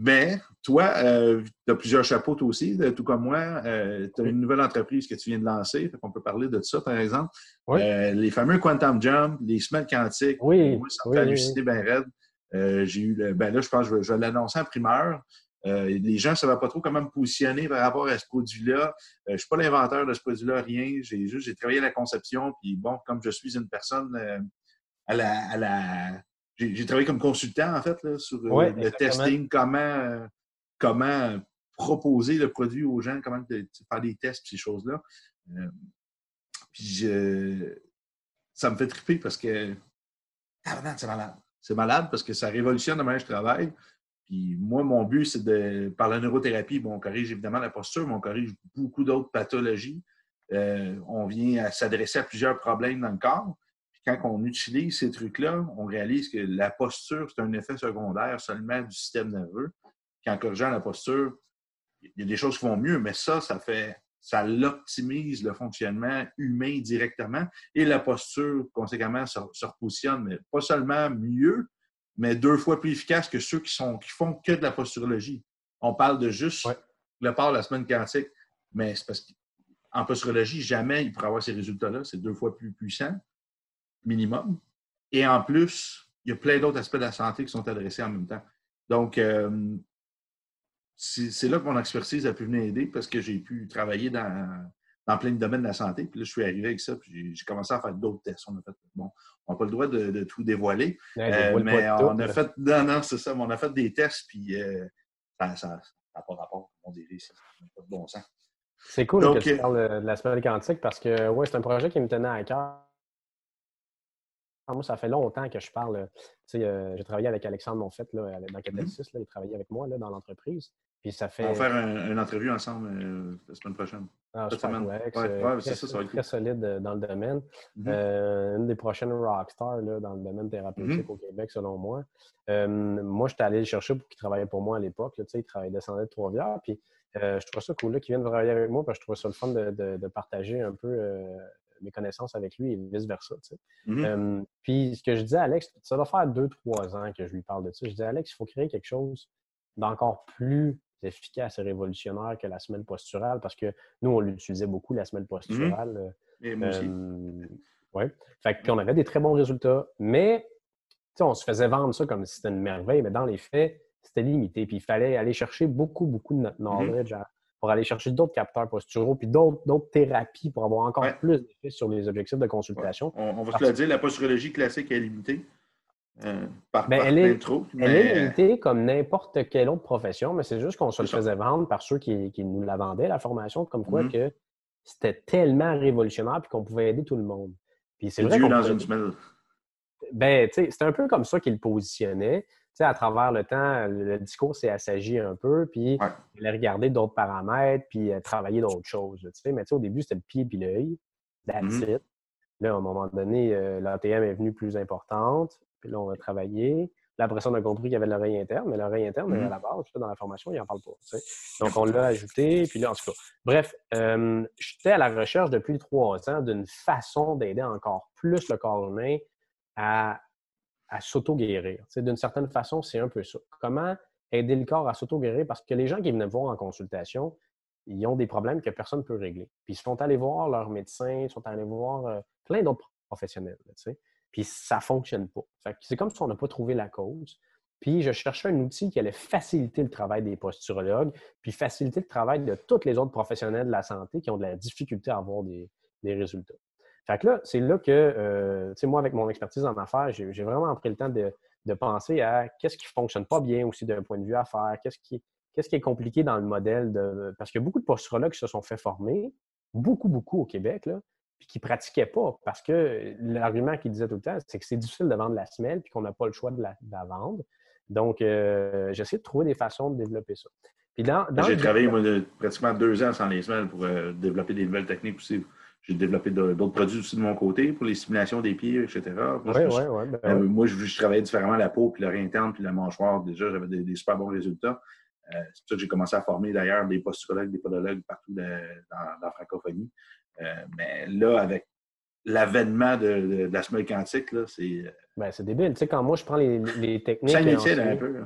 Mais toi, euh, tu as plusieurs chapeaux toi aussi, tout comme moi. Euh, tu as une nouvelle entreprise que tu viens de lancer. On peut parler de ça, par exemple. Euh, les fameux Quantum Jump, les semelles quantiques. Oui. Moi, ça me fait halluciner bien raide. j'ai eu ben là, je pense que je vais, l'annoncer en primeur. les gens ne savaient pas trop comment me positionner par rapport à ce produit-là. je ne suis pas l'inventeur de ce produit-là, rien. J'ai juste j'ai travaillé à la conception. Puis bon, comme je suis une personne à la, à la j'ai travaillé comme consultant, en fait, là, sur euh, le testing, comment, euh, comment proposer le produit aux gens, comment faire des tests, ces choses-là. Euh, puis ça me fait triper parce que ah, c'est malade. C'est malade parce que ça révolutionne la manière je travaille. Puis moi, mon but, c'est de, par la neurothérapie, bon, on corrige évidemment la posture, mais on corrige beaucoup d'autres pathologies. on vient s'adresser à plusieurs problèmes dans le corps quand on utilise ces trucs-là, on réalise que la posture, c'est un effet secondaire seulement du système nerveux. Qu'en corrigeant la posture, il y a des choses qui vont mieux, mais ça, ça fait ça l'optimise le fonctionnement humain directement et la posture, conséquemment, se, repositionne, mais pas seulement mieux, mais deux fois plus efficace que ceux qui, sont, qui font que de la posturologie. On parle de juste le part de la semaine quantique, mais c'est parce qu'en posturologie, jamais il pourrait avoir ces résultats-là. C'est deux fois plus puissant minimum. Et en plus, il y a plein d'autres aspects de la santé qui sont adressés en même temps. Donc, euh, c'est là que mon expertise a pu venir aider parce que j'ai pu travailler dans, dans, plein de domaines de la santé. Puis là, je suis arrivé avec ça, puis j'ai commencé à faire d'autres tests. On a fait, bon, on n'a pas le droit de, tout dévoiler, euh, mais on a fait, non, non, c'est ça, on a fait des tests, puis euh, ça n'a pas rapport, on dirait, ça n'a pas de bon sens. C'est cool que tu parles de l'aspect quantique parce que, ouais, c'est un projet qui me tenait à cœur moi, ça fait longtemps que je parle. Euh, j'ai travaillé avec Alexandre Monfett là, dans Catalysis. Mm-hmm. il travaillait avec moi là, dans l'entreprise. Puis ça fait... On va faire une entrevue ensemble euh, la semaine prochaine. Ah, Cette semaine. Ouais, euh, c'est ça, ça va être très solide dans le domaine. Mm-hmm. une des prochaines rockstars dans le domaine thérapeutique mm-hmm. au Québec, selon moi. moi, j'étais allé le chercher pour qu'il travaillait pour moi à l'époque. Il travaillait descendait de Trois-Rivières. Puis je trouve ça cool qu'il vienne travailler avec moi parce que je trouvais ça le fun de, de partager un peu mes connaissances avec lui et vice-versa. Mm-hmm. puis ce que je disais à Alex, ça doit faire deux, trois ans que je lui parle de ça. Je disais, Alex, il faut créer quelque chose d'encore plus efficace et révolutionnaire que la semelle posturale parce que nous, on l'utilisait beaucoup, la semelle posturale. Mm oui. Fait qu'on avait des très bons résultats, mais on se faisait vendre ça comme si c'était une merveille, mais dans les faits, c'était limité. Puis il fallait aller chercher beaucoup, beaucoup de notre mm-hmm. knowledge pour aller chercher d'autres capteurs posturaux, puis d'autres thérapies pour avoir encore plus d'effet sur les objectifs de consultation. On, va se le dire, la posturologie classique est limitée. Euh, par, ben, elle, est, elle est limitée comme n'importe quelle autre profession, mais c'est juste qu'on se le faisait vendre par ceux qui, nous la vendaient, la formation, comme quoi mm-hmm. que c'était tellement révolutionnaire puis qu'on pouvait aider tout le monde. Puis c'est vrai dans une semaine. Ben, c'est un peu comme ça qu'il le positionnait à travers le temps, le discours s'est assagi un peu, puis il a regardé d'autres paramètres, puis travailler d'autres choses. Mais au début, c'était le pied puis l'œil. That's mm-hmm. Là, à un moment donné, euh, l'ATM est venue plus importante, puis là, on a travaillé. Là, après ça, on a compris qu'il y avait l'oreille interne, mais l'oreille interne, à mm-hmm. la base, dans la formation, il n'en parle pas. Donc, on l'a ajouté, puis là, en tout cas. Bref, euh, j'étais à la recherche depuis trois ans d'une façon d'aider encore plus le corps humain à à s'auto-guérir. D'une certaine façon, c'est un peu ça. Comment aider le corps à s'auto-guérir? Parce que les gens qui venaient me voir en consultation, ils ont des problèmes que personne ne peut régler. Puis ils sont allés voir leur médecin, ils sont allés voir euh, plein d'autres professionnels. Puis ça ne fonctionne pas. C'est comme si on n'a pas trouvé la cause. Puis je cherchais un outil qui allait faciliter le travail des posturologues, puis faciliter le travail de tous les autres professionnels de la santé qui ont de la difficulté à avoir des résultats. Fait que là, c'est là que, euh, tu sais, moi, avec mon expertise en affaires, j'ai vraiment pris le temps de, penser à qu'est-ce qui ne fonctionne pas bien aussi d'un point de vue affaires, qu'est-ce qui, est compliqué dans le modèle de. Parce qu'il y a beaucoup de posturologues qui se sont fait former, beaucoup, beaucoup au Québec, là, puis qui ne pratiquaient pas. Parce que l'argument qu'ils disaient tout le temps, c'est que c'est difficile de vendre la semelle, puis qu'on n'a pas le choix de la, vendre. Donc, euh, j'essaie de trouver des façons de développer ça. J'ai travaillé, moi, pratiquement deux ans sans les semelles pour euh, développer des nouvelles techniques aussi. J'ai développé d'autres produits aussi de mon côté pour les stimulations des pieds, etc. Moi, ouais, je, ouais, ben euh, moi je, travaillais différemment la peau, puis l'oreille interne, puis la mâchoire. Déjà, j'avais des, super bons résultats. Euh, c'est pour ça que j'ai commencé à former d'ailleurs des posturologues, des podologues partout dans, la francophonie. Euh, mais là, avec l'avènement de, de, la semelle quantique, c'est. Ben, c'est débile. Tu sais, quand moi, je prends les, les techniques. Ça un peu.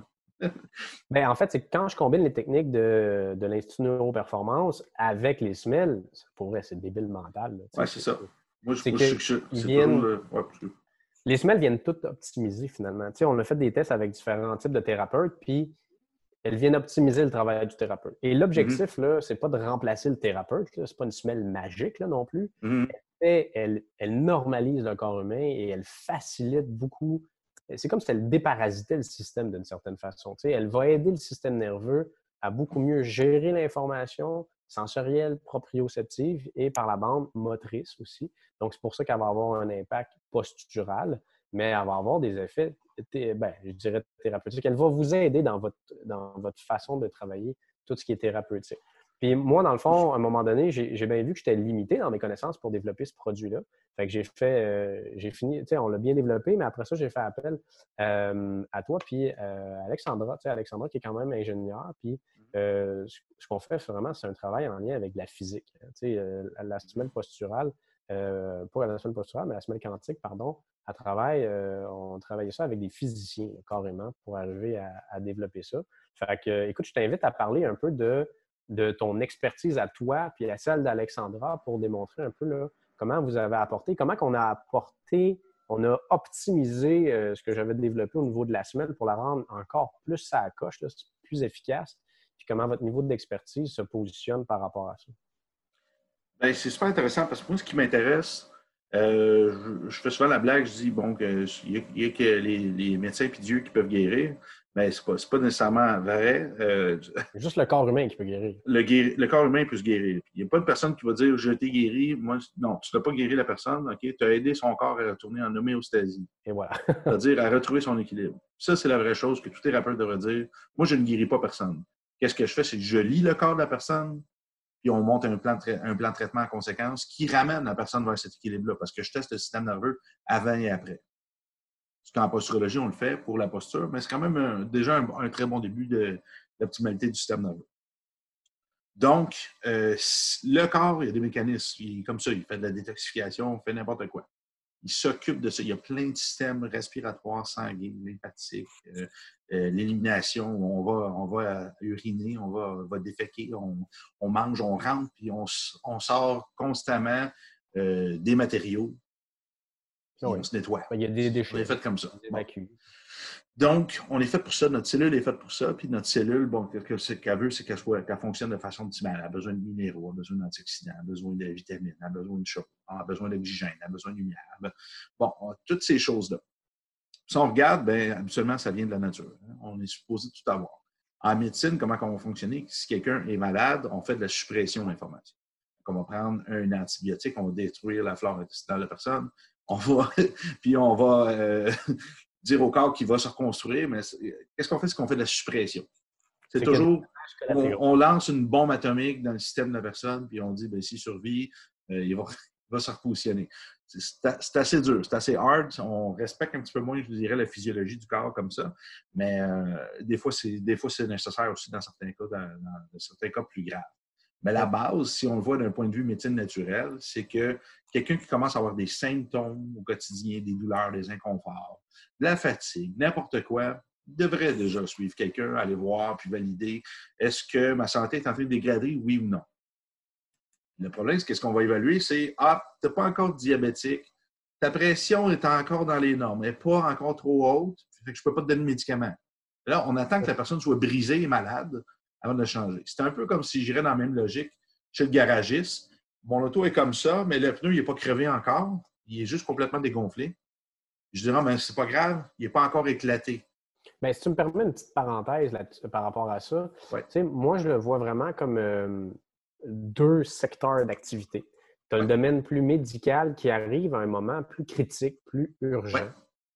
Ben, en fait, c'est quand je combine les techniques de, de l'Institut Neuroperformance avec les SMEL, pour vrai, c'est débile mental. Oui, c'est ça. Moi, je, que Les SMEL viennent tout optimiser finalement. on a fait des tests avec différents types de thérapeutes, puis elles viennent optimiser le travail du thérapeute. Et l'objectif, mm-hmm. là, c'est pas de remplacer le thérapeute, c'est pas une semelle magique là, non plus. Mm-hmm. elle, elle, normalise le corps humain et elle facilite beaucoup. C'est comme si elle déparasitait le système d'une certaine façon. elle va aider le système nerveux à beaucoup mieux gérer l'information sensorielle, proprioceptive et par la bande motrice aussi. Donc, c'est pour ça qu'elle va avoir un impact postural, mais elle va avoir des effets ben, je dirais thérapeutique. Elle va vous aider dans votre, dans votre façon de travailler tout ce qui est thérapeutique. Puis moi, dans le fond, à un moment donné, j'ai bien vu que j'étais limité dans mes connaissances pour développer ce produit-là. Fait que j'ai fait, euh, j'ai fini, tu sais, on l'a bien développé, mais après ça, j'ai fait appel euh, à toi, puis euh, Alexandra, tu sais, Alexandra qui est quand même ingénieur, puis ce, qu'on fait vraiment, c'est un travail en lien avec la physique. Tu sais, la semelle posturale, pas la semelle posturale, mais la semelle quantique, pardon, à travail, euh, on travaillait ça avec des physiciens, carrément, pour arriver à, développer ça. Fait que, écoute, je t'invite à parler un peu de, de ton expertise à toi, puis à celle d'Alexandra, pour démontrer un peu là, comment vous avez apporté, comment qu'on a apporté, on a optimisé euh, ce que j'avais développé au niveau de la semaine pour la rendre encore plus à coche, plus efficace, puis comment votre niveau d'expertise se positionne par rapport à ça? Bien, c'est super intéressant parce que moi, ce qui m'intéresse, euh, je, fais souvent la blague, je dis bon qu'il y, a que les, médecins et Dieu qui peuvent guérir, mais ce n'est pas, nécessairement vrai. Euh, juste le corps humain qui peut guérir. Le, corps humain peut se guérir. Il n'y a pas de personne qui va dire je t'ai guéri. Moi, non, tu n'as pas guéri la personne, OK? Tu as aidé son corps à retourner en homéostasie. Et voilà. C'est-à-dire à retrouver son équilibre. Ça, c'est la vraie chose que tout thérapeute devrait dire. Moi, je ne guéris pas personne. Qu'est-ce que je fais? C'est que je lis le corps de la personne, puis on monte un plan, de un plan de traitement en conséquence qui ramène la personne vers cet équilibre-là, parce que je teste le système nerveux avant et après. Parce qu'en posturologie, on le fait pour la posture, mais c'est quand même déjà un, très bon début de l'optimalité du système nerveux. Donc, euh, le corps, il y a des mécanismes, comme ça, il fait de la détoxification, il fait n'importe quoi il s'occupe de ça. Il y a plein de systèmes respiratoires, sanguins, lymphatiques, euh, euh, l'élimination, on va, on va uriner, on va, va déféquer, on, mange, on rentre, puis on, sort constamment des matériaux. Puis on se nettoie. Il y a des déchets. On est fait comme ça. Donc, on est fait pour ça. Notre cellule est faite pour ça. Puis notre cellule, bon, ce qu'elle veut, c'est qu'elle fonctionne de façon optimale. Elle a besoin de minéraux, elle a besoin d'antioxydants, elle a besoin de vitamines, elle a besoin de chaud, elle a besoin d'oxygène, elle a besoin de lumière. Bon, toutes ces choses-là. Si on regarde, bien, habituellement, ça vient de la nature. Hein. On est supposé tout avoir. En médecine, comment on va fonctionner? Si quelqu'un est malade, on fait de la suppression d'informations. On va prendre un antibiotique, on va détruire la flore intestinale de la personne, on va, puis on va euh, dire au corps qu'il va se reconstruire, mais qu'est-ce qu'on fait? C'est qu'on fait de la suppression. C'est toujours, on, lance une bombe atomique dans le système de la personne, puis on dit, ben, s'il survit, euh, il, va, se repositionner. C'est assez dur, c'est assez hard. On respecte un petit peu moins, je dirais, la physiologie du corps comme ça, mais euh, des fois, c'est nécessaire aussi dans certains cas, dans certains cas plus graves. Mais la base, si on le voit d'un point de vue médecine naturelle, c'est que quelqu'un qui commence à avoir des symptômes au quotidien, des douleurs, des inconforts, de la fatigue, n'importe quoi, devrait déjà suivre quelqu'un, aller voir, puis valider est-ce que ma santé est en train de dégrader, oui ou non? Le problème, c'est qu'est-ce qu'on va évaluer, c'est Ah, tu n'es pas encore diabétique, ta pression est encore dans les normes, elle n'est pas encore trop haute, fait que je ne peux pas te donner de médicaments. Là, on attend que la personne soit brisée et malade avant de changer. C'est un peu comme si j'irais dans la même logique chez le garagiste. Mon auto est comme ça, mais le pneu, il n'est pas crevé encore. Il est juste complètement dégonflé. Je dirais, mais c'est pas grave, il n'est pas encore éclaté. Bien, si tu me permets une petite parenthèse par rapport à ça, moi, je le vois vraiment comme euh, deux secteurs d'activité. Tu as le domaine plus médical qui arrive à un moment plus critique, plus urgent.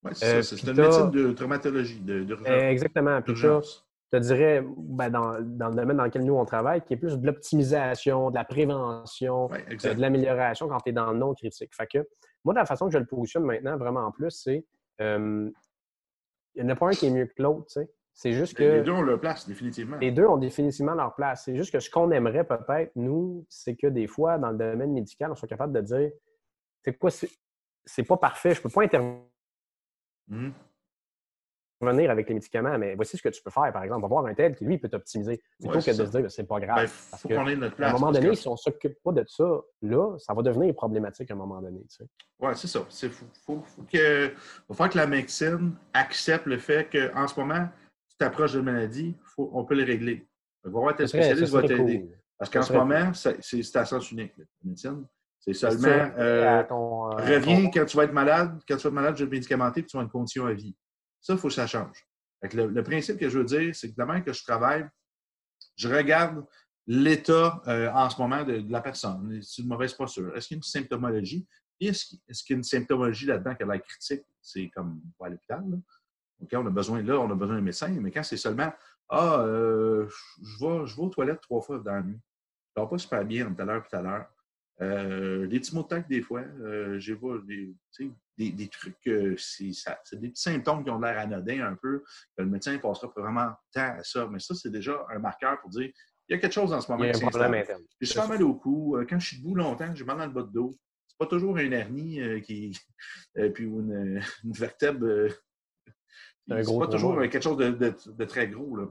Oui, c'est ça. C'est une médecine de traumatologie, d'urgence. exactement. Puis te dirais, ben, dans, le domaine dans lequel nous, on travaille, qui est plus de l'optimisation, de la prévention, euh, de l'amélioration quand tu es dans le non critique. Fait que, moi, de la façon que je le positionne maintenant, vraiment en plus, c'est euh, il n'y en a pas un qui est mieux que l'autre, tu sais. C'est juste que. Les deux ont leur place, définitivement. Les deux ont définitivement leur place. C'est juste que ce qu'on aimerait peut-être, nous, c'est que des fois, dans le domaine médical, on soit capable de dire c'est quoi, c'est pas parfait, je peux pas intervenir. Mmh revenir avec les médicaments, mais voici ce que tu peux faire, par exemple. On va voir un tel qui, lui, peut t'optimiser. Plutôt que de se dire, c'est pas grave. Ben, parce que, notre place, à un moment donné, si on ne s'occupe pas de ça, là, ça va devenir problématique à un moment donné. Tu sais. Oui, c'est ça. Il faut, faut, que, faut que la médecine accepte le fait qu'en ce moment, tu t'approches de maladie, faut, on peut les régler. Va voir tes spécialistes va t'aider. Parce qu'en ce moment, c'est à sens unique, la médecine. C'est seulement euh, euh, reviens quand tu vas être malade, quand tu vas être malade, je vais te médicamenter, puis tu vas une condition à vie. Ça, il faut que ça change. Le, principe que je veux dire, c'est que demain que je travaille, je regarde l'état euh, en ce moment de, la personne. C'est une mauvaise posture. Est-ce qu'il y a une symptomologie? Est-ce qu'il y a une symptomologie là-dedans qui a l'air critique? C'est comme à l'hôpital. OK, on a besoin là, on a besoin d'un médecin, mais quand c'est seulement Ah, je, vais, je vais aux toilettes trois fois dans la nuit. Je ne pas super bien tout à l'heure tout à l'heure. Euh, des petits mots de tête, des fois. Euh, j'ai vu des, des, trucs, euh, c'est des petits symptômes qui ont l'air anodins un peu. Que le médecin passera vraiment temps à ça. Mais ça, c'est déjà un marqueur pour dire il y a quelque chose en ce moment. Il y a un problème interne. J'ai souvent mal au cou. Quand je suis debout longtemps, j'ai mal dans le bas de dos. C'est pas toujours une hernie qui, puis une, une vertèbre. c'est pas toujours quelque chose de, de très gros. Là.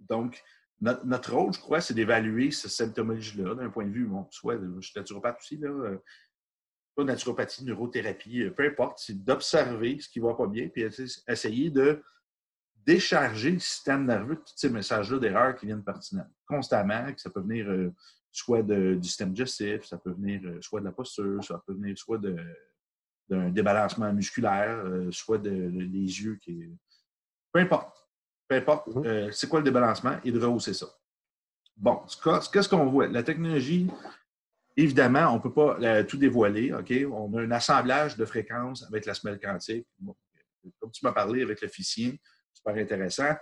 Donc, notre, rôle, je crois, c'est d'évaluer cette symptomologie-là d'un point de vue, bon, soit je suis naturopathe aussi, là, euh, pas naturopathie, neurothérapie, euh, peu importe, c'est d'observer ce qui ne va pas bien, puis essayer de décharger le système nerveux de tous ces messages-là d'erreur qui viennent pertinents. Constamment, que ça peut venir euh, soit du système digestif, ça peut venir soit de la posture, ça peut venir soit d'un débalancement musculaire, soit de, des yeux. Peu importe peu importe mhm. euh, c'est quoi le débalancement, et de rehausser ça. Bon, qu'est-ce qu'on voit? La technologie, évidemment, on ne peut pas euh, tout dévoiler. OK? On a un assemblage de fréquences avec la semelle quantique. comme tu m'as parlé avec l'officier, super intéressant.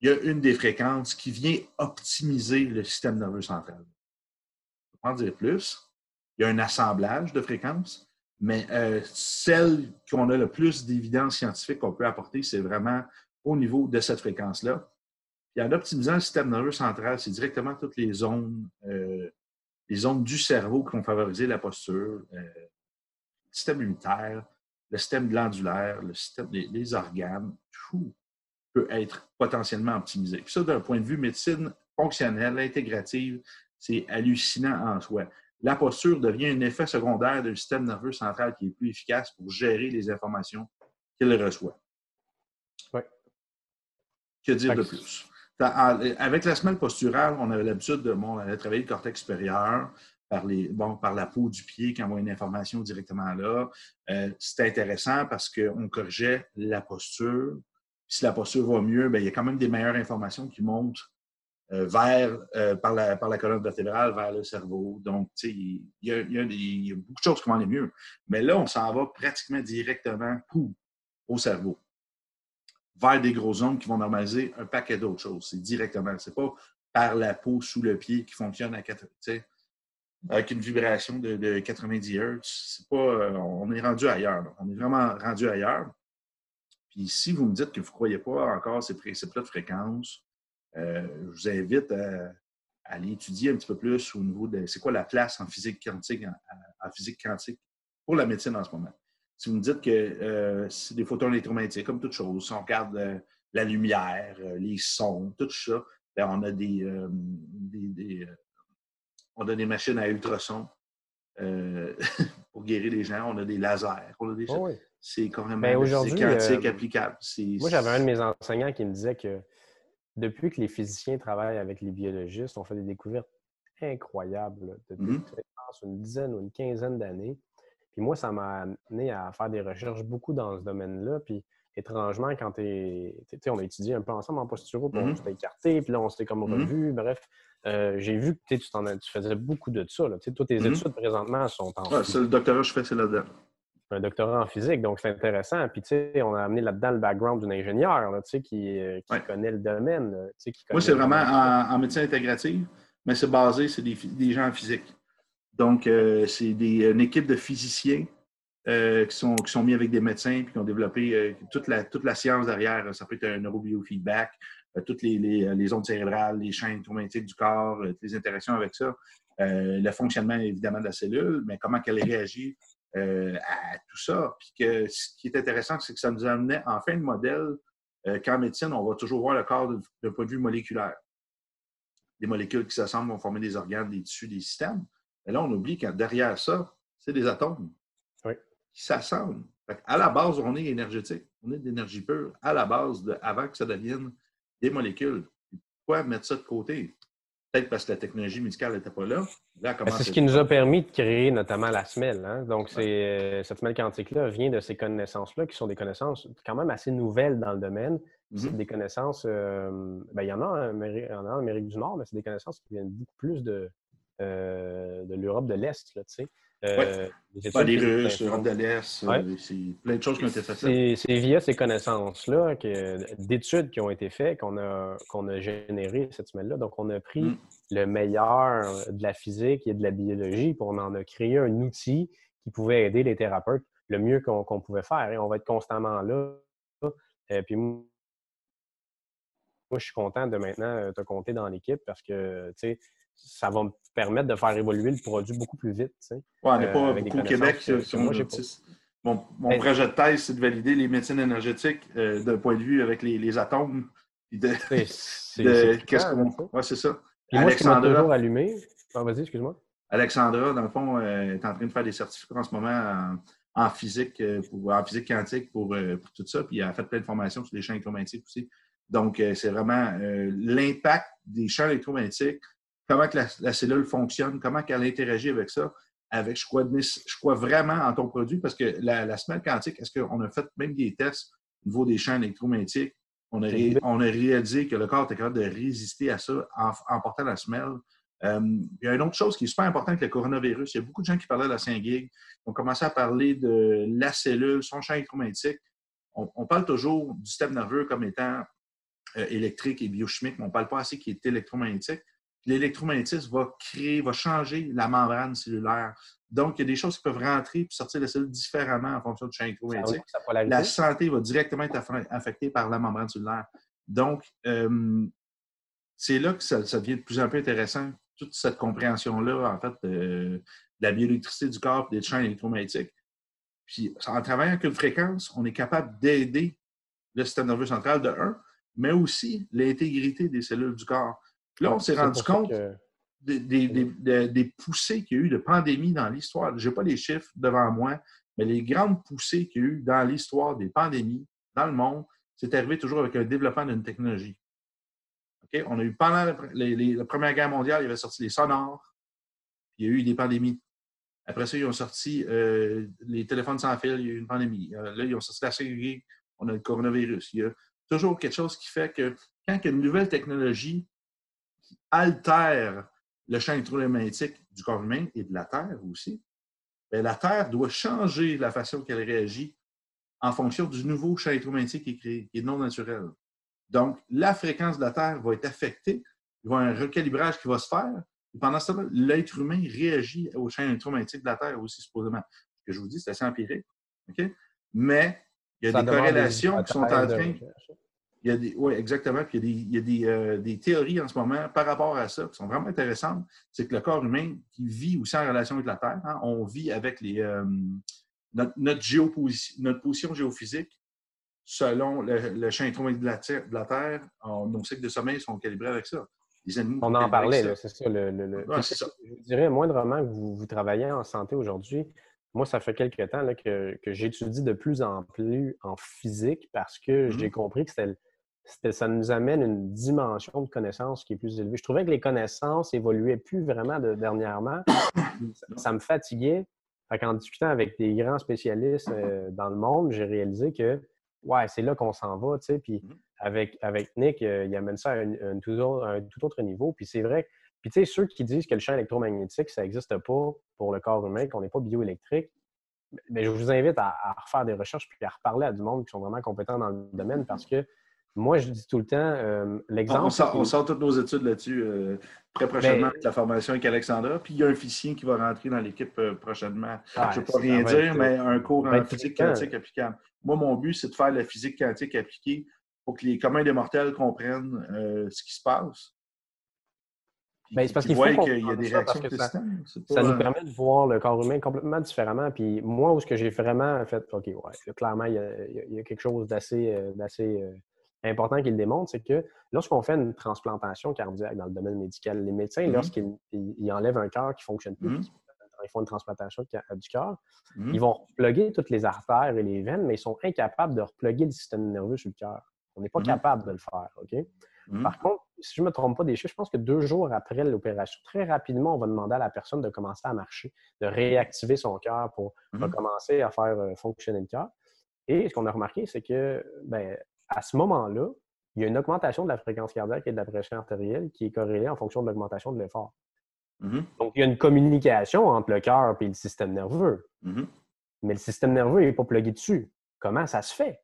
Il y a une des fréquences qui vient optimiser le système nerveux central. Je peux en dire plus. Il y a un assemblage de fréquences, mais euh, celle qu'on a le plus d'évidence scientifique qu'on peut apporter, c'est vraiment au niveau de cette fréquence-là. Puis en optimisant le système nerveux central, c'est directement toutes les zones, euh, les zones du cerveau qui vont favoriser la posture, euh, le système immunitaire, le système glandulaire, le système des les organes, tout peut être potentiellement optimisé. Puis ça, d'un point de vue médecine fonctionnelle, intégrative, c'est hallucinant en soi. La posture devient un effet secondaire du système nerveux central qui est plus efficace pour gérer les informations qu'il reçoit. Que dire de plus? Avec la semelle posturale, on avait l'habitude de bon, travailler le cortex supérieur par, les, bon, par la peau du pied qui envoie une information directement là. Euh, c'est intéressant parce qu'on corrigeait la posture. si la posture va mieux, bien, il y a quand même des meilleures informations qui montent euh, vers, euh, par, la, par la colonne vertébrale vers le cerveau. Donc, il y, a, il, y a, beaucoup de choses qui vont aller mieux. Mais là, on s'en va pratiquement directement au cerveau vers des gros ongles qui vont normaliser un paquet d'autres choses. C'est directement. Ce n'est pas par la peau sous le pied qui fonctionne à avec une vibration de, 90 Hz. C'est pas, euh, on est rendu ailleurs. On est vraiment rendu ailleurs. Puis si vous me dites que vous ne croyez pas encore ces principes-là de fréquence, euh, je vous invite à, aller étudier un petit peu plus au niveau de c'est quoi la place en physique quantique, en physique quantique pour la médecine en ce moment. Si vous me dites que euh, c'est des photons électromagnétiques, comme toute chose, si on regarde euh, la lumière, euh, les sons, tout ça, ben, on a des, on a des machines à ultrasons pour guérir les gens. On a des lasers. On a des oh C'est carrément ben, quantique applicable. Moi, j'avais un de mes enseignants qui me disait que depuis que les physiciens travaillent avec les biologistes, on fait des découvertes incroyables depuis mm-hmm. une dizaine ou une quinzaine d'années. Puis moi, ça m'a amené à faire des recherches beaucoup dans ce domaine-là. Puis étrangement, quand tu on a étudié un peu ensemble en posturo, puis on mm-hmm. s'était écarté, puis là, on s'était comme mm-hmm. revu. Bref, euh, j'ai vu que tu, tu faisais beaucoup de ça. Là. Toutes tes mm-hmm. études présentement sont en. Ah, c'est le doctorat que je fais, c'est là-dedans. Un doctorat en physique, donc c'est intéressant. Puis, tu sais, on a amené là-dedans le background d'un ingénieur, tu sais, qui, euh, qui connaît le domaine. Qui Moi, c'est vraiment en, médecine intégrative, mais c'est basé, c'est des, des gens en physique. Donc, euh, c'est une équipe de physiciens euh, qui, sont, qui sont mis avec des médecins puis qui ont développé euh, toute, la, toute la science derrière. Ça peut être un neurobiofeedback, toutes les, les, ondes cérébrales, les chaînes électromagnétiques du corps, les interactions avec ça, le fonctionnement évidemment de la cellule, mais comment elle réagit à tout ça. Puis que ce qui est intéressant, c'est que ça nous amenait en fin de modèle qu'en médecine, on va toujours voir le corps d'un point de vue moléculaire. Les molécules qui s'assemblent vont former des organes, des tissus, des systèmes. Et là, on oublie que derrière ça, c'est des atomes qui s'assemblent. À la base, on est énergétique. On est d'énergie pure. À la base, avant que ça devienne des molécules. Pourquoi mettre ça de côté? Peut-être parce que la technologie médicale n'était pas là. Ben, c'est ce qui nous a permis de créer notamment la semelle. Hein. Donc, euh, cette semelle quantique-là vient de ces connaissances-là, qui sont des connaissances quand même assez nouvelles dans le domaine. C'est mm-hmm. des connaissances, euh, ben, il, y en a en Amérique, du Nord, mais c'est des connaissances qui viennent beaucoup plus de, de l'Europe de l'Est. Euh, les Russes, l'Europe de l'Est, euh, c'est plein de choses qui ont été faites C'est via ces connaissances-là, d'études qui ont été faites, qu'on a, qu'on a généré cette semaine-là. Donc, on a pris mm. le meilleur de la physique et de la biologie, puis on en a créé un outil qui pouvait aider les thérapeutes le mieux qu'on pouvait faire. Et on va être constamment là. Et puis moi, je suis content de maintenant te compter dans l'équipe parce que, tu sais, ça va me permettre de faire évoluer le produit beaucoup plus vite. Oui, on n'est pas euh, beaucoup au Québec. Sur, mon, mon projet de thèse, c'est de valider les médecines énergétiques euh, d'un point de vue avec les, atomes. C'est qu'est-ce qu'on. C'est ça. Puis moi, Alexandra, toujours allumé. Ah, vas-y, excuse-moi. Alexandra, dans le fond, euh, est en train de faire des certificats en ce moment en, physique, pour, en physique quantique pour, tout ça. Puis elle a fait plein de formations sur les champs électromagnétiques aussi. Donc, c'est vraiment l'impact des champs électromagnétiques comment que la, cellule fonctionne, comment qu'elle interagit avec ça. Avec, je, crois, vraiment en ton produit parce que la, la semelle quantique, est-ce qu'on a fait même des tests au niveau des champs électromagnétiques? On a, on a réalisé que le corps était capable de résister à ça en, portant la semelle. Euh, il y a une autre chose qui est super importante avec le coronavirus. Il y a beaucoup de gens qui parlaient de la 5 gig. On commençait à parler de la cellule, son champ électromagnétique. On, parle toujours du système nerveux comme étant euh, électrique et biochimique, mais on ne parle pas assez qui est électromagnétique l'électromagnétisme va créer, va changer la membrane cellulaire. Donc, il y a des choses qui peuvent rentrer et sortir de la cellule différemment en fonction du champ électromagnétique. La santé va directement être affectée par la membrane cellulaire. Donc, euh, c'est là que ça, devient de plus en plus intéressant, toute cette compréhension-là, en fait, de, la bioélectricité du corps et des champs électromagnétiques. Puis, en travaillant avec une fréquence, on est capable d'aider le système nerveux central de un, mais aussi l'intégrité des cellules du corps là, on s'est rendu compte des, poussées qu'il y a eu de pandémie dans l'histoire. Je n'ai pas les chiffres devant moi, mais les grandes poussées qu'il y a eu dans l'histoire des pandémies dans le monde, c'est arrivé toujours avec un développement d'une technologie. On a eu pendant la, Première Guerre mondiale, il y avait sorti les sonores, puis il y a eu des pandémies. Après ça, ils ont sorti euh, les téléphones sans fil, il y a eu une pandémie. Euh, là, ils ont sorti la 5 on a le coronavirus. Il y a toujours quelque chose qui fait que quand il y a une nouvelle technologie altère le champ électromagnétique du corps humain et de la Terre aussi, bien, la Terre doit changer la façon qu'elle réagit en fonction du nouveau champ électromagnétique qui est créé, qui est non naturel. Donc, la fréquence de la Terre va être affectée, il va y avoir un recalibrage qui va se faire, et pendant ce temps l'être humain réagit au champ électromagnétique de la Terre aussi, supposément. Ce que je vous dis, c'est assez empirique. Mais il y a des corrélations qui sont en train. Oui, exactement. Puis il y a, des, euh, des, théories en ce moment par rapport à ça qui sont vraiment intéressantes. C'est que le corps humain qui vit aussi en relation avec la Terre, hein, on vit avec les, euh, notre, notre, notre, position géophysique selon le, champ électromagnétique de la Terre. nos cycles de sommeil sont calibrés avec ça. on en parlait, c'est ça. Le, Je dirais moindrement que vous, vous travaillez en santé aujourd'hui. Moi, ça fait quelques temps que, que j'étudie de plus en plus en physique parce que mm-hmm. j'ai compris que c'était ça nous amène une dimension de connaissance qui est plus élevée. Je trouvais que les connaissances évoluaient plus vraiment de, dernièrement. ça, me fatiguait. en discutant avec des grands spécialistes euh, dans le monde, j'ai réalisé que ouais, c'est là qu'on s'en va. Tu Puis mm-hmm. avec, avec Nick, euh, il amène ça à un, tout autre, niveau. Puis c'est vrai. Puis tu sais, ceux qui disent que le champ électromagnétique, ça n'existe pas pour le corps humain, qu'on n'est pas bioélectrique, mais je vous invite à, à, refaire des recherches puis à reparler à du monde qui sont vraiment compétents dans le domaine parce que moi, je dis tout le temps, euh, l'exemple. On, sort, toutes nos études là-dessus euh, très prochainement avec la formation avec Alexandra. Puis il y a un officier qui va rentrer dans l'équipe euh, prochainement. je ne peux pas rien dire, mais un cours en physique quantique applicable. Moi, mon but, c'est de faire la physique quantique appliquée pour que les communs des mortels comprennent ce qui se passe. Ben, c'est parce qu'il faut qu'il y a des réactions de ça, ça nous permet de voir le corps humain complètement différemment. Puis moi, où ce que j'ai vraiment fait, OK, ouais, clairement, il y, a, quelque chose d'assez important qu'ils démontrent, c'est que lorsqu'on fait une transplantation cardiaque dans le domaine médical, les médecins, mm-hmm. lorsqu'ils enlèvent un cœur qui ne fonctionne plus, mm-hmm. ils font une transplantation du cœur, mm-hmm. ils vont repluguer toutes les artères et les veines, mais ils sont incapables de repluguer le système nerveux sur le cœur. On n'est pas capable de le faire, OK? Par contre, si je ne me trompe pas des chiffres, je pense que deux jours après l'opération, très rapidement, on va demander à la personne de commencer à marcher, de réactiver son cœur pour recommencer à faire euh, fonctionner le cœur. Et ce qu'on a remarqué, c'est que ben, à ce moment-là, il y a une augmentation de la fréquence cardiaque et de la pression artérielle qui est corrélée en fonction de l'augmentation de l'effort. Mm-hmm. Donc, il y a une communication entre le cœur et le système nerveux. Mm-hmm. Mais le système nerveux n'est pas plugué dessus. Comment ça se fait?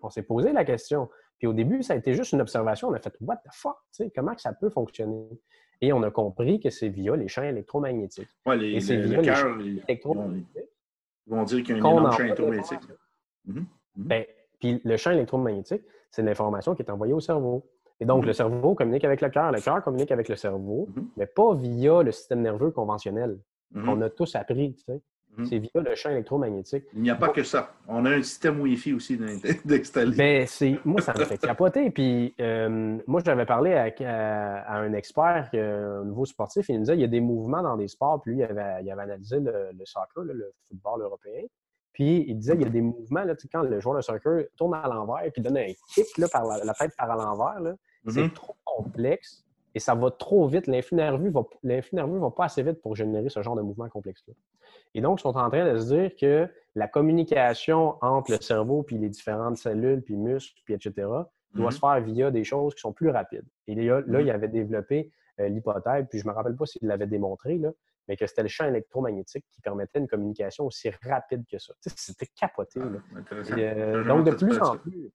on s'est posé la question. Puis au début, ça a été juste une observation. On a fait What the fuck? comment ça peut fonctionner? Et on a compris que c'est via les champs électromagnétiques. Ouais, les, et c'est via les champs électromagnétiques. Ils vont dire qu'il y a un énorme champ électromagnétique. Mm-hmm. Ben, puis le champ électromagnétique, c'est l'information qui est envoyée au cerveau. Et donc, mhm. le cerveau communique avec le cœur, le cœur communique avec le cerveau, mhm. mais pas via le système nerveux conventionnel mhm. qu'on a tous appris. Tu sais. C'est via le champ électromagnétique. Il n'y a pas que ça. On a un système Wi-Fi aussi d'installer. Ben, moi, ça me fait capoter. Puis, euh, moi, j'avais parlé à, un expert euh, au niveau sportif. Il nous disait qu'il y a des mouvements dans des sports. Puis, lui, il avait, analysé le, soccer, le football européen. Puis il disait il y a des mouvements, là, quand le joueur de soccer tourne à l'envers et puis donne un kick là, par la, tête par à l'envers, c'est mm-hmm. trop complexe et ça va trop vite. L'influx nerveux ne va, pas assez vite pour générer ce genre de mouvement complexe-là. Et donc, ils sont en train de se dire que la communication entre le cerveau puis les différentes cellules, puis muscles, puis etc., doit se faire via des choses qui sont plus rapides. Et là, là il mm-hmm. avait développé euh, l'hypothèse, puis je ne me rappelle pas s'il l'avait démontré, là, mais que c'était le champ électromagnétique qui permettait une communication aussi rapide que ça. C'était capoté. Ah, euh, donc, de plus en plus,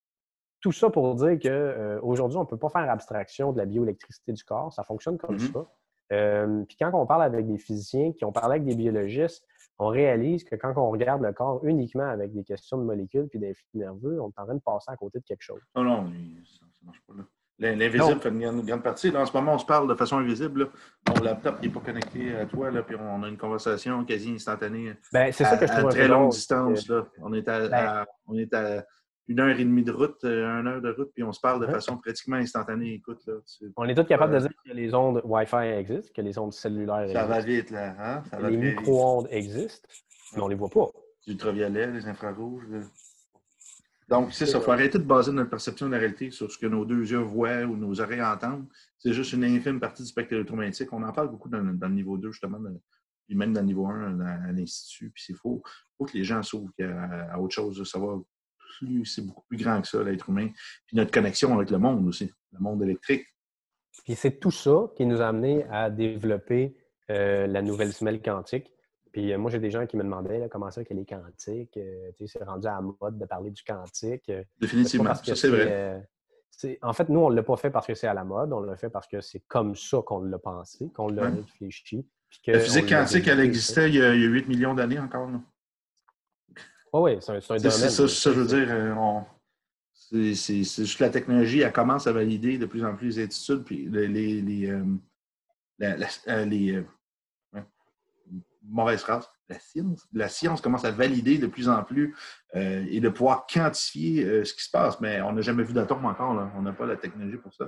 tout ça pour dire qu'aujourd'hui, euh, on ne peut pas faire abstraction de la bioélectricité du corps. Ça fonctionne comme mm-hmm. ça. Euh, puis quand on parle avec des physiciens, qui ont parlé avec des biologistes, on réalise que quand on regarde le corps uniquement avec des questions de molécules puis d'influx nerveux, on est en train de passer à côté de quelque chose. Non, non, ça ne marche pas là. L'invisible fait une grande partie. en ce moment, on se parle de façon invisible. Mon laptop n'est pas connecté à toi, là, puis on a une conversation quasi instantanée. Ben, c'est ça que je trouve à très longue distance. Là. On, est à, ben on est à une heure et demie de route, euh, une heure de route, puis on se parle de façon pratiquement instantanée. Écoute, là, on est tous capables de dire que les ondes Wi-Fi existent, que les ondes cellulaires existent. Ça va vite, là. Hein? Ça les micro-ondes existent, mais on ne les voit pas. Les ultraviolets, les infrarouges. Donc, c'est ça. Il faut arrêter de baser notre perception de la réalité sur ce que nos deux yeux voient ou nos oreilles entendent. C'est juste une infime partie du spectre électromagnétique. On en parle beaucoup dans, le niveau 2, justement, et même dans le niveau 1 à l'Institut. Puis c'est faux. Il faut que les gens s'ouvrent à, autre chose. Ça va c'est beaucoup plus grand que ça, l'être humain. Puis notre connexion avec le monde aussi, le monde électrique. Puis c'est tout ça qui nous a amené à développer euh, la nouvelle semelle quantique puis euh, moi, j'ai des gens qui me demandaient comment ça que les quantiques, euh, c'est rendu à la mode de parler du quantique. Euh, Définitivement, ça c'est vrai. en fait, nous, on ne l'a pas fait parce que c'est à la mode, on l'a fait parce que c'est comme ça qu'on l'a pensé, qu'on l'a réfléchi. la physique quantique, elle existait il y, a, 8 millions d'années encore. oui, c'est un, domaine. C'est ça, ça, je veux dire. c'est juste la technologie, elle commence à valider de plus en plus les études, puis les, les, les mauvaise phrase, la science. La science commence à valider de plus en plus euh, et de pouvoir quantifier euh, ce qui se passe. Mais on n'a jamais vu d'atome encore. Là. On n'a pas la technologie pour ça.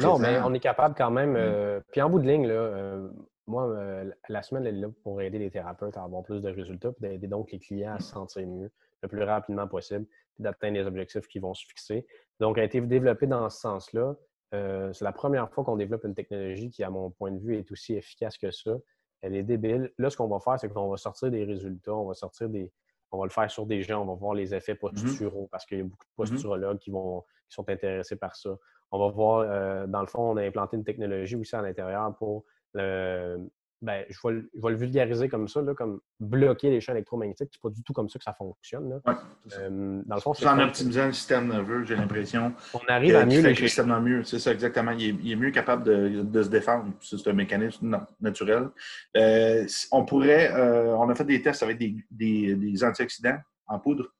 non, mais on est capable quand même. Euh, puis en bout de ligne, là, moi, la semaine, elle est là pour aider les thérapeutes à avoir plus de résultats, puis d'aider donc les clients à se sentir mieux le plus rapidement possible, puis d'atteindre les objectifs qu'ils vont se fixer. Donc, elle a été développée dans ce sens-là. c'est la première fois qu'on développe une technologie qui, à mon point de vue, est aussi efficace que ça elle est débile. Là, ce qu'on va faire, c'est qu'on va sortir des résultats, on va sortir des. On va le faire sur des gens, on va voir les effets mhm. posturaux parce qu'il y a beaucoup de mhm. posturologues qui, vont, qui sont intéressés par ça. On va voir, euh, dans le fond, on a implanté une technologie aussi à l'intérieur pour le, ben, je, vais, le vulgariser comme ça, là, comme bloquer les champs électromagnétiques. C'est pas du tout comme ça que ça fonctionne. Là. Euh, dans le fond, c'est en optimisant le système nerveux, j'ai l'impression. On arrive à mieux les le système mieux. C'est ça, exactement. Il est, mieux capable de, se défendre. C'est un mécanisme naturel. Euh, on pourrait, euh, on a fait des tests avec des, antioxydants en poudre,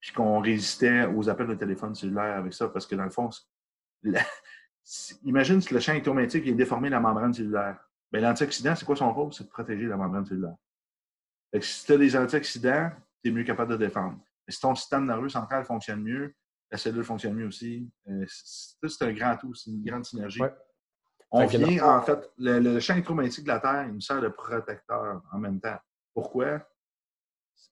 puis qu'on résistait aux appels de téléphone cellulaire avec ça, parce que dans le fond, imagine si le champ électromagnétique est déformé la membrane cellulaire mais ben, l'antioxydant, c'est quoi son rôle? C'est de protéger la membrane cellulaire. si tu as des antioxydants, tu es mieux capable de défendre. Mais si ton système nerveux central fonctionne mieux, la cellule fonctionne mieux aussi. Euh, c'est un grand tout, c'est une grande synergie. On vient, en fait, le, champ électromagnétique de la Terre, il nous sert de protecteur en même temps. Pourquoi?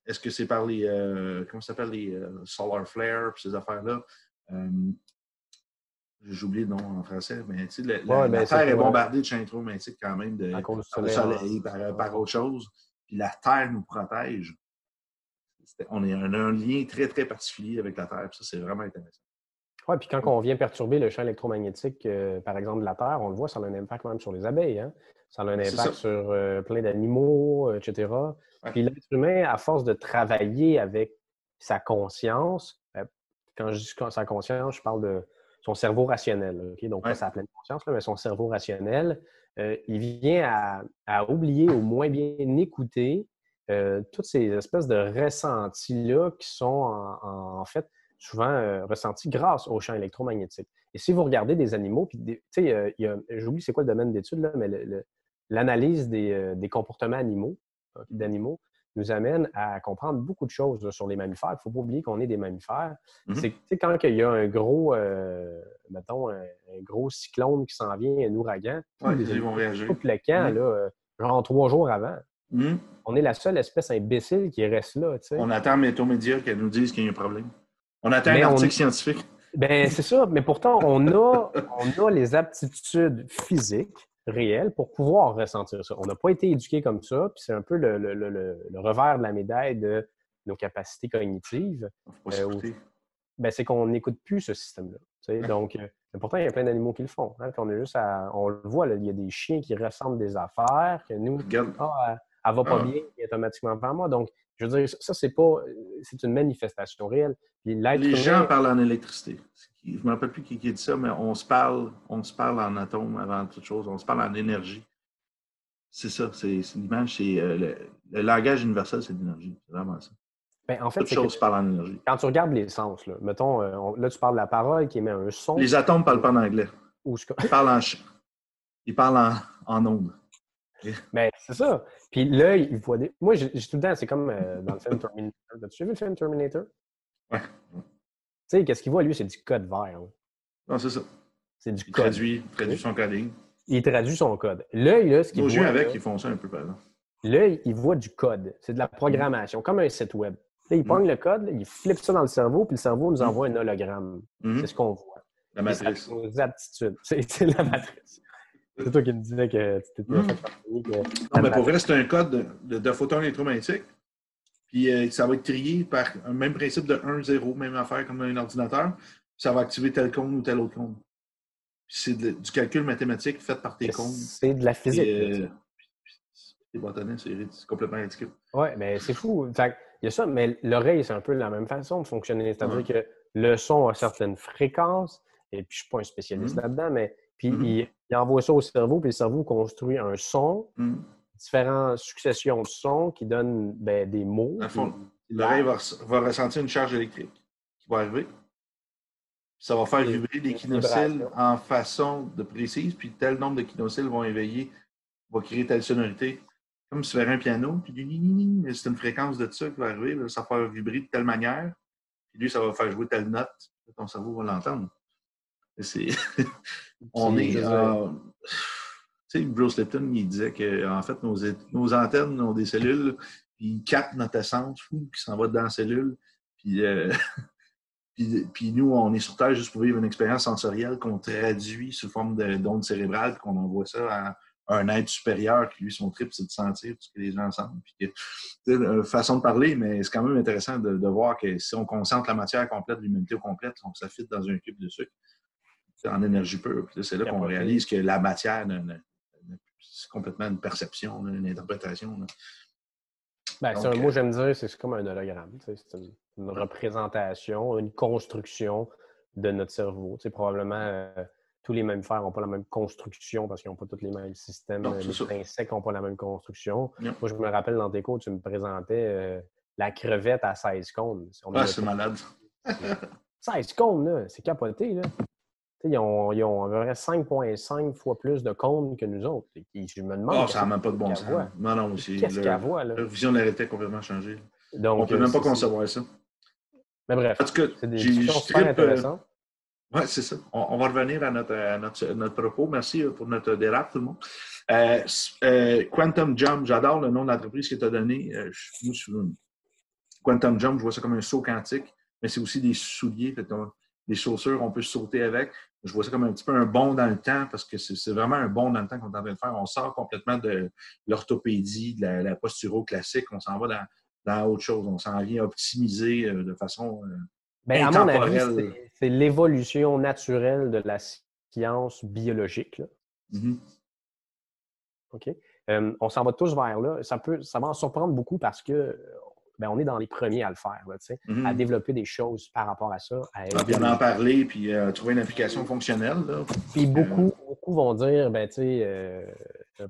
Est-ce que c'est par les, euh, comment ça s'appelle, les euh, solar flares, ces affaires-là? Oublié le nom en français, mais tu sais, la, Terre est bombardée de champs électromagnétiques quand même, de, par le soleil, par, par, autre chose. Puis la Terre nous protège on, a un lien très, très particulier avec la Terre. ça, c'est vraiment intéressant. Oui, puis quand on vient perturber le champ électromagnétique, euh, par exemple, de la Terre, on le voit, ça a un impact même sur les abeilles. Hein. Ça a un impact sur euh, plein d'animaux, euh, etc. Puis l'être humain, à force de travailler avec sa conscience, quand je dis sa conscience, je parle de son cerveau rationnel. Donc, pas sa pleine conscience, mais son cerveau rationnel, il vient à, à, oublier ou moins bien écouter euh, toutes ces espèces de ressentis-là qui sont en, fait souvent euh, ressentis grâce au champ électromagnétique. Et si vous regardez des animaux, puis tu sais, euh, j'oublie c'est quoi le domaine d'étude, mais l'analyse des, comportements animaux, d'animaux, nous amène à comprendre beaucoup de choses sur les mammifères. Il ne faut pas oublier qu'on est des mammifères. Mm-hmm. C'est quand il y a un gros, mettons, un, gros cyclone qui s'en vient, un ouragan, ils vont réagir. Tout le camp, mm-hmm. là, genre trois jours avant. Hmm? On est la seule espèce imbécile qui reste là. On attend Météo-Média qu'elle nous dise qu'il y a un problème. On attend un article scientifique. Ben, c'est ça, mais pourtant, on a, on a les aptitudes physiques réelles pour pouvoir ressentir ça. On n'a pas été éduqué comme ça, puis c'est un peu le, revers de la médaille de nos capacités cognitives. Euh, ben, c'est qu'on n'écoute plus ce système-là. Donc, euh, pourtant, il y a plein d'animaux qui le font. Hein, on, est juste on le voit, il y a des chiens qui ressentent des affaires que nous, ah, elle va pas ah. bien automatiquement par moi. Donc, je veux dire, ça, c'est pas. C'est une manifestation réelle. les gens parlent en électricité. Je ne me rappelle plus qui, qui, dit ça, mais on se parle, on se parle en atomes avant toute chose. On se parle en énergie. C'est ça, c'est l'image, c'est euh, le, langage universel, c'est l'énergie. C'est vraiment ça. Ben, en fait, Toute chose parle en énergie. Quand tu regardes les sens, là, mettons, euh, là, tu parles de la parole qui émet un son. Les atomes ne parlent pas en anglais. Ils parlent en, ils parlent en, en ondes. Ben, c'est ça. Puis là, il voit des. Moi, j'ai tout le temps, c'est comme euh, dans le film Terminator. As-tu vu le film Terminator? Ouais. Tu sais, qu'est-ce qu'il voit, lui? C'est du code vert. Non, c'est ça. C'est du il code. Traduit, traduit son coding. Il traduit son code. Là, là ce qu'il voit. avec, ils font ça un peu, par exemple. Là, il voit du code. C'est de la programmation, comme un site web. Là, il pogne le code, il flippe ça dans le cerveau, puis le cerveau nous envoie un hologramme. Mm-hmm. C'est ce qu'on voit. La matrice. Nos aptitudes. C'est la matrice. C'est toi qui me disais que tu t'étais mmh. fait Non, mais pour vrai, c'est un code de, de, photons électromagnétiques. Puis euh, ça va être trié par un même principe de 1-0, même affaire comme un ordinateur. Ça va activer tel compte ou tel autre compte. C'est du calcul mathématique fait par tes comptes. C'est de la physique. Euh, c'est complètement ridicule. Oui, mais c'est fou. il y a ça, mais l'oreille, c'est un peu la même façon de fonctionner. C'est-à-dire que le son a certaines fréquences, et puis je ne suis pas un spécialiste mmh. là-dedans, mais puis mmh il, envoie ça au cerveau, puis le cerveau construit un son, mmh. Différentes successions de sons qui donnent ben, des mots. l'oreille va, ressentir une charge électrique qui va arriver. Ça va faire vibrer des kinocils en façon de précise, puis tel nombre de kinocils vont éveiller, va créer telle sonorité. Comme si tu un piano, puis c'est une fréquence de ça qui va arriver, ça va faire vibrer de telle manière, puis lui, ça va faire jouer telle note, ton cerveau va l'entendre. On est. Tu sais, Bruce Lipton, il disait qu'en fait, nos, nos, antennes ont des cellules, puis ils captent notre essence fou, qui s'en va dans la cellule. Puis, euh, puis, puis, nous, on est sur Terre juste pour vivre une expérience sensorielle qu'on traduit sous forme d'ondes cérébrales, qu'on envoie ça à un être supérieur qui, lui, son trip, c'est de sentir tout ce que les gens sentent. Puis, une façon de parler, mais c'est quand même intéressant de, de, voir que si on concentre la matière complète, l'humanité complète, on ça fit dans un cube de sucre en énergie pure. C'est là qu'on réalise que la matière, c'est complètement une perception, une interprétation. Ben, c'est un mot, euh, j'aime dire, c'est comme un hologramme. C'est une, représentation, une construction de notre cerveau. C'est probablement euh, tous les mammifères n'ont pas la même construction parce qu'ils n'ont pas tous les mêmes systèmes. les insectes n'ont pas la même construction. Moi, je me rappelle dans tes cours, tu me présentais euh, la crevette à 16 cônes. ah, c'est malade. 16 cônes, là, c'est capoté. Là. Ils ont, ils ont 5,5 fois plus de cônes que nous autres. je me demande. Oh, ça n'a même pas de bon sens. Non, non, Qu'est-ce qu'elle voit, là? La vision de la réalité a complètement changé. Donc, On ne peut même pas euh, concevoir ça. Mais bref, c'est des discussions super intéressantes. Oui, c'est ça. On, va revenir à notre, notre, propos. Merci pour notre dérape, tout le monde. Quantum Jump, j'adore le nom de l'entreprise que tu as donné. Quantum Jump, je vois ça comme un saut quantique, mais c'est aussi des souliers, des chaussures, on peut sauter avec. Je vois ça comme un petit peu un bond dans le temps parce que c'est vraiment un bond dans le temps qu'on est en train de faire. On sort complètement de l'orthopédie, de la, posturo classique, on s'en va dans, autre chose. On s'en vient optimiser euh, de façon euh, Bien, à mon avis, c'est l'évolution naturelle de la science biologique. Mm-hmm. OK? Euh, on s'en va tous vers là. Ça, peut, ça va en surprendre beaucoup parce que ben, on est dans les premiers à le faire, à mm-hmm. développer des choses par rapport à ça. À en parler, puis euh, trouver une application fonctionnelle. Puis beaucoup, beaucoup vont dire, ben, tu sais, euh,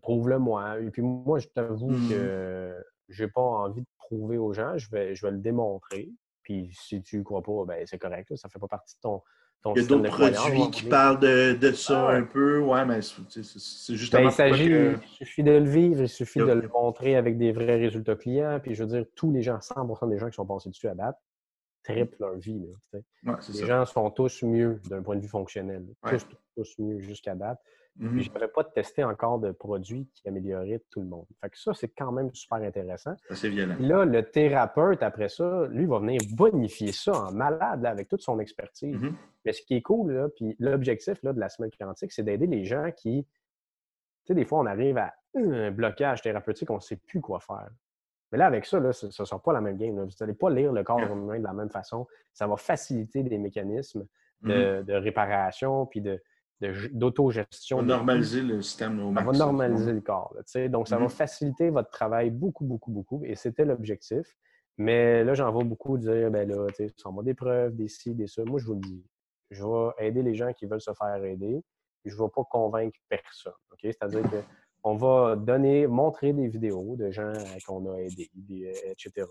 prouve-le-moi. Et puis moi, je t'avoue mm-hmm. que je n'ai pas envie de prouver aux gens, je vais, je vais le démontrer. Puis si tu ne crois pas, ben, c'est correct, ça ne fait pas partie de ton, il y a d'autres produits qui parlent de, ça ah un peu. Ouais, mais c'est justement. Ben, il s'agit, il suffit de le vivre, il suffit de le montrer avec des vrais résultats clients. Puis je veux dire, tous les gens, 100% des gens qui sont passés dessus à date, triplent leur vie. les gens sont tous mieux d'un point de vue fonctionnel. Tous, tous mieux jusqu'à date. Mmh je n'avais pas testé encore de produits qui amélioreraient tout le monde. Fait que ça, c'est quand même super intéressant. C'est violent. Là, le thérapeute, après ça, lui, va venir bonifier ça en malade avec toute son expertise. Mmh Mais ce qui est cool, là, puis l'objectif de la semaine quantique, c'est d'aider les gens qui. Tu sais, des fois, on arrive à un blocage thérapeutique, on ne sait plus quoi faire. Mais là, avec ça, là, ce ne sera pas la même game. Vous n'allez pas lire le corps humain de la même façon. Ça va faciliter des mécanismes de, mmh de réparation puis de, d'autogestion. Ça va normaliser le système au maximum. Ça va normaliser le corps. donc, ça va mm-hmm. faciliter votre travail beaucoup, beaucoup, beaucoup. Et c'était l'objectif. Mais là, j'en vois beaucoup dire, ben là, tu sais, des preuves, des ci, des ça. Moi, je vous le dis, je vais aider les gens qui veulent se faire aider. Je ne vais pas convaincre personne. C'est-à-dire qu'on va donner, montrer des vidéos de gens qu'on a aidés, etc.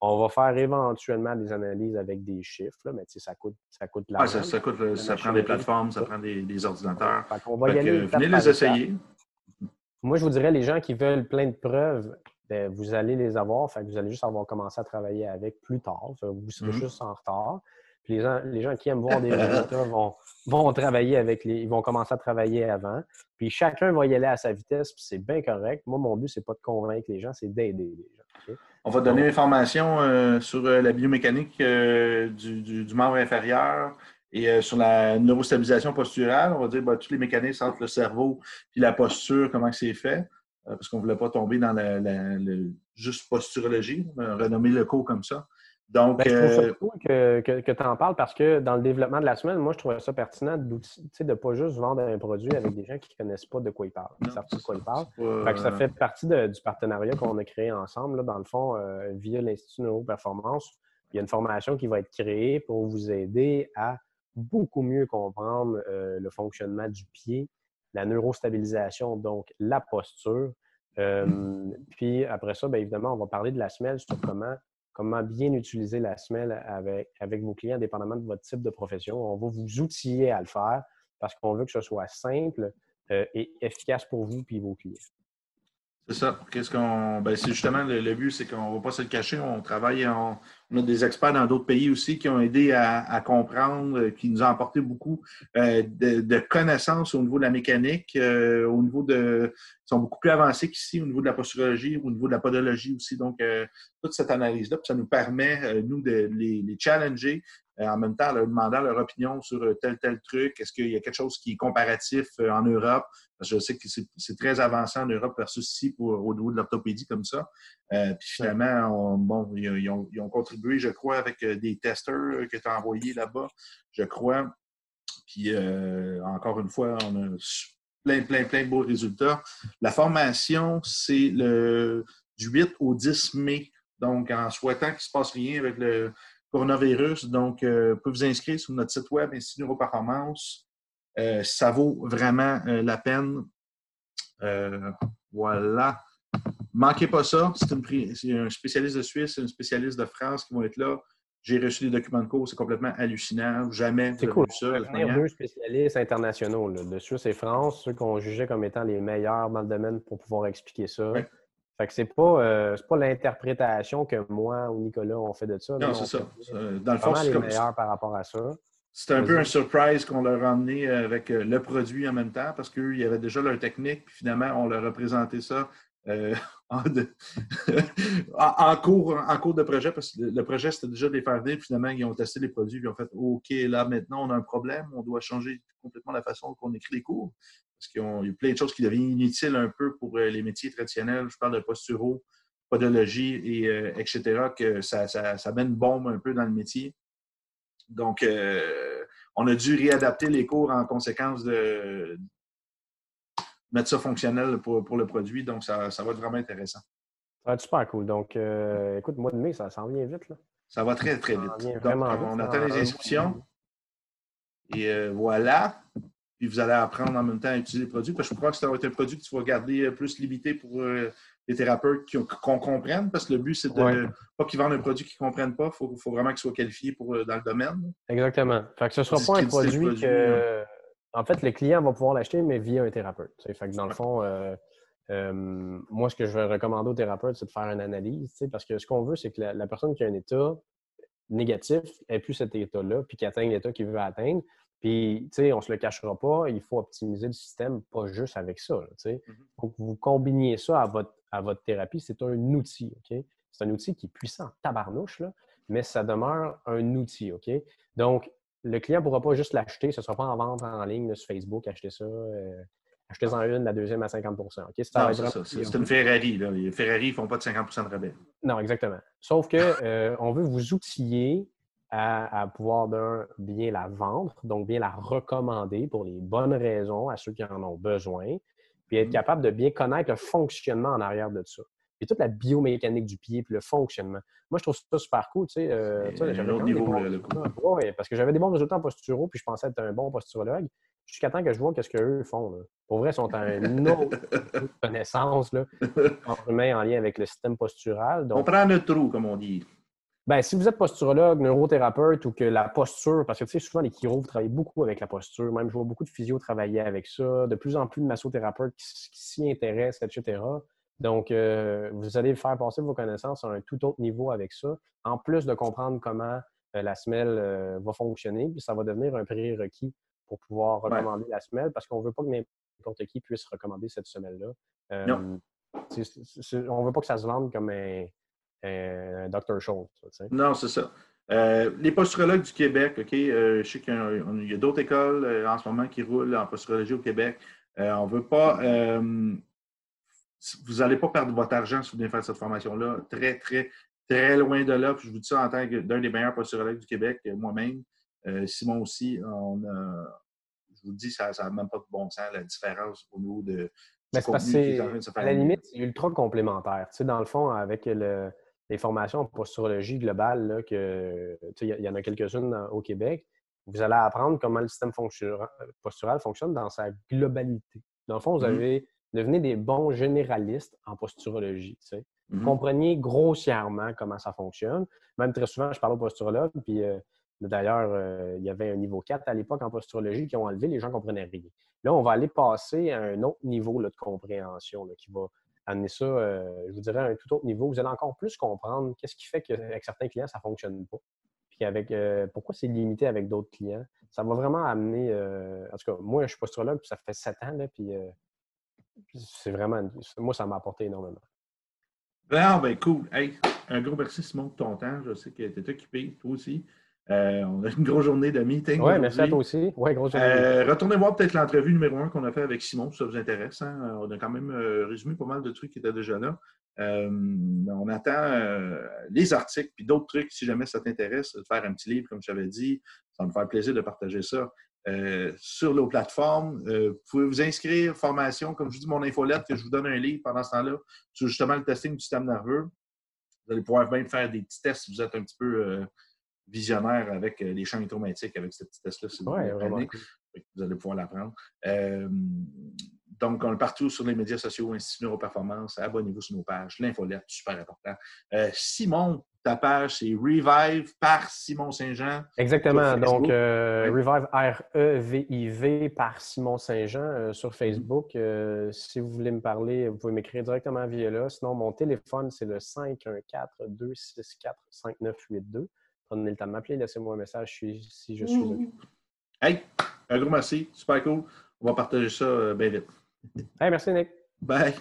On va faire éventuellement des analyses avec des chiffres, là, mais ça coûte, ça coûte l'argent. ça, ça, coûte, ça prend des plateformes, ça prend des, ordinateurs. on va y aller venez les essayer. Moi, je vous dirais, les gens qui veulent plein de preuves, ben, vous allez les avoir. Fait vous allez juste avoir commencé à travailler avec plus tard. Vous serez mm-hmm. juste en retard. Puis les gens, les gens qui aiment voir des résultats vont, vont travailler avec les. Ils vont commencer à travailler avant. Puis chacun va y aller à sa vitesse, puis c'est bien correct. Moi, mon but, c'est pas de convaincre les gens, c'est d'aider les gens. On va donner l'information euh, sur euh, la biomécanique euh, du, membre inférieur et sur la neurostabilisation posturale. On va dire ben, tous les mécanismes entre le cerveau et la posture, comment c'est fait, parce qu'on ne voulait pas tomber dans la, juste posturologie, renommer le cours comme ça. Donc, ben, je trouve ça euh, cool que, que, tu en parles parce que dans le développement de la semaine, moi, je trouvais ça pertinent de ne pas juste vendre un produit avec des gens qui ne connaissent pas de quoi ils parlent. Ils savent de quoi ils parlent. ça fait partie du partenariat qu'on a créé ensemble, dans le fond, euh, via l'Institut Neuroperformance. Il y a une formation qui va être créée pour vous aider à beaucoup mieux comprendre euh, le fonctionnement du pied, la neurostabilisation, donc la posture. puis après ça, bien évidemment, on va parler de la semelle sur comment comment bien utiliser la semelle avec, vos clients, dépendamment de votre type de profession. On va vous outiller à le faire parce qu'on veut que ce soit simple euh, et efficace pour vous et vos clients. C'est ça. Qu'est-ce qu'on. Ben, c'est justement le, but, c'est qu'on ne va pas se le cacher. On travaille, on, a des experts dans d'autres pays aussi qui ont aidé à, comprendre, euh, qui nous ont apporté beaucoup euh, de, connaissances au niveau de la mécanique, euh, au niveau de. Ils sont beaucoup plus avancés qu'ici, au niveau de la posturologie, au niveau de la podologie aussi. Donc, toute cette analyse-là, ça nous permet, nous, de les, challenger, en même temps, leur demandant leur opinion sur euh, tel, tel truc. Est-ce qu'il y a quelque chose qui est comparatif euh, en Europe? Parce que je sais que c'est très avancé en Europe versus ici pour, au niveau de l'orthopédie comme ça. puis finalement, bon, ils, ont, contribué, je crois, avec des testeurs que tu as envoyés là-bas, je crois. Puis encore une fois, on a plein, plein, plein de beaux résultats. La formation, c'est le du 8 au 10 mai. Donc, en souhaitant qu'il ne se passe rien avec le, coronavirus. Donc, euh, vous pouvez vous inscrire sur notre site web Institut Neuroperformance. Euh, ça vaut vraiment euh, la peine. voilà. Manquez pas ça. C'est un spécialiste de Suisse, un spécialiste de France qui vont être là. J'ai reçu des documents de cours, c'est complètement hallucinant. Jamais C'est cool. Vu ça. deux spécialistes internationaux de Suisse et France, ceux qu'on jugeait comme étant les meilleurs dans le domaine pour pouvoir expliquer ça. Fait que c'est pas, euh, pas l'interprétation que moi ou Nicolas ont fait de ça. Non, c'est ça. Dans le fond, c'est comme... meilleurs par rapport à ça. C'est un peu un surprise qu'on leur a emmené avec le produit en même temps parce qu'ils avaient déjà leur technique, puis finalement, on leur a présenté ça euh, en, cours, en cours de projet, parce que le projet, c'était déjà de les faire venir. Finalement, ils ont testé les produits, ils ont fait OK, là, maintenant, on a un problème, on doit changer complètement la façon qu'on écrit les cours. Parce qu'il y a plein de choses qui deviennent inutiles un peu pour euh, les métiers traditionnels. Je parle de posturo, podologie, et, euh, etc., que ça, ça, ça, met une bombe un peu dans le métier. Donc, on a dû réadapter les cours en conséquence de, mettre ça fonctionnel pour, pour le produit. Donc, ça, ça, va être vraiment intéressant. Ça va être super cool. Donc, euh, écoute, mois de mai, ça s'en vient vite. Là. Ça va très, très vite. Donc, on attend les inscriptions. Et euh, voilà. Puis vous allez apprendre en même temps à utiliser le produit. Parce que je crois que ça va être un produit que tu vas garder euh, plus limité pour les thérapeutes qu'on comprenne. Parce que le but, c'est de pas qu'ils vendent un produit qu'ils ne comprennent pas. Il faut, faut, vraiment qu'ils soient qualifiés pour, dans le domaine. Exactement. Fait que ce ne sera pas un produit, que. En fait, le client va pouvoir l'acheter, mais via un thérapeute. Fait que dans le fond, euh, euh, moi, ce que je vais recommander au thérapeute, c'est de faire une analyse, parce que ce qu'on veut, c'est que la, personne qui a un état négatif ait plus cet état-là, puis qu'il atteigne l'état qu'il veut atteindre. Puis, tu sais, on ne se le cachera pas, il faut optimiser le système, pas juste avec ça. Tu sais. Mm-hmm. vous combiniez ça à votre, à votre thérapie, c'est un outil, OK? C'est un outil qui est puissant, tabarnouche, là, mais ça demeure un outil, OK? Donc, le client ne pourra pas juste l'acheter, ce ne sera pas en vente en ligne sur Facebook, acheter ça. Euh, achetez-en une, la deuxième à 50% C'est une Ferrari. Les Ferrari ne font pas de 50% de rabais. Non, exactement. Sauf qu'on euh, veut vous outiller à, pouvoir bien la vendre, donc bien la recommander pour les bonnes raisons à ceux qui en ont besoin, puis être mm-hmm. capable de bien connaître le fonctionnement en arrière de ça puis toute la biomécanique du pied, puis le fonctionnement. Moi, je trouve ça super cool. Tu sais, euh, niveau, parce que j'avais des bons résultats en posturaux, puis je pensais être un bon posturologue. Jusqu'à temps que je vois qu'est-ce qu'eux font. Pour vrai, ils sont à une autre connaissance là, en en lien avec le système postural. On prend le trou, comme on dit. Ben, si vous êtes posturologue, neurothérapeute ou que la posture, parce que tu sais, souvent les chirurgs travaillent beaucoup avec la posture, même je vois beaucoup de physio travailler avec ça, de plus en plus de massothérapeutes qui s'y intéressent, etc. Donc, euh, vous allez faire passer vos connaissances à un tout autre niveau avec ça, en plus de comprendre comment euh, la semelle euh, va fonctionner, puis ça va devenir un prérequis pour pouvoir recommander la semelle, parce qu'on ne veut pas que n'importe qui puisse recommander cette semelle-là. non. on ne veut pas que ça se vende comme un, un Dr. Scholl. Non, c'est ça. les posturologues du Québec, OK, je sais qu'il y a, d'autres écoles en ce moment qui roulent en posturologie au Québec. on ne veut pas vous n'allez pas perdre votre argent si vous venez faire cette formation-là. Très, très, très loin de là. je vous dis ça en tant que d'un des meilleurs posturologues du Québec, euh, moi-même. Euh, Simon aussi, on je vous dis, ça n'a même pas de bon sens, la différence au niveau de. Mais c'est parce que à la limite, c'est ultra complémentaire. Tu sais, dans le fond, avec les formations en posturologie globale, là, que, il y, en a quelques-unes au Québec, vous allez apprendre comment le système postural fonctionne dans sa globalité. Dans le fond, vous mm-hmm. avez devenez des bons généralistes en posturologie. Mm-hmm. Comprenez grossièrement comment ça fonctionne. Même très souvent, je parle aux posturologues, puis euh, d'ailleurs, euh, il y avait un niveau 4 à l'époque en posturologie qui ont enlevé, les gens ne comprenaient rien. Là, on va aller passer à un autre niveau de compréhension qui va amener ça, euh, je vous dirais, à un tout autre niveau. Vous allez encore plus comprendre qu'est-ce qui fait qu'avec certains clients, ça ne fonctionne pas. Puis avec, pourquoi c'est limité avec d'autres clients? Ça va vraiment amener, en tout cas, moi, je suis posturologue, puis ça fait sept ans, là, puis c'est vraiment. Moi, ça m'a apporté énormément. Ben, ben cool. Hey, un gros merci, Simon, de ton temps. Je sais que tu es occupé, toi aussi. Euh, on a une grosse journée de meeting. Oui, merci à toi aussi. Ouais, grosse journée. Euh, retournez voir peut-être l'entrevue numéro un qu'on a fait avec Simon, si ça vous intéresse. Hein. On a quand même euh, résumé pas mal de trucs qui étaient déjà là. on attend les articles puis d'autres trucs, si jamais ça t'intéresse, de faire un petit livre, comme je t'avais dit. Ça va me faire plaisir de partager ça. Sur nos plateformes. Vous pouvez vous inscrire, formation, comme je vous dis, mon infolette, que je vous donne un livre pendant ce temps-là sur justement le testing du système nerveux. Vous allez pouvoir même faire des petits tests si vous êtes un petit peu visionnaire avec les champs électromagnétiques, avec ces petits tests-là. vous, ouais, vous allez pouvoir l'apprendre. donc, on est partout sur les médias sociaux, Institut Neuroperformance. Abonnez-vous sur nos pages. L'infolette, super important. Simon, ta page, c'est Revive par Simon Saint-Jean. Exactement. Donc, euh, Revive, R-E-V-I-V par Simon Saint-Jean euh, sur Facebook. Euh, si vous voulez me parler, vous pouvez m'écrire directement via là. Sinon, mon téléphone, c'est le 514-264-5982. Prenez le temps de m'appeler, laissez-moi un message si, je suis mmh. Hey, un gros merci. Super cool. On va partager ça bien vite. Hey, merci, Nick. Bye.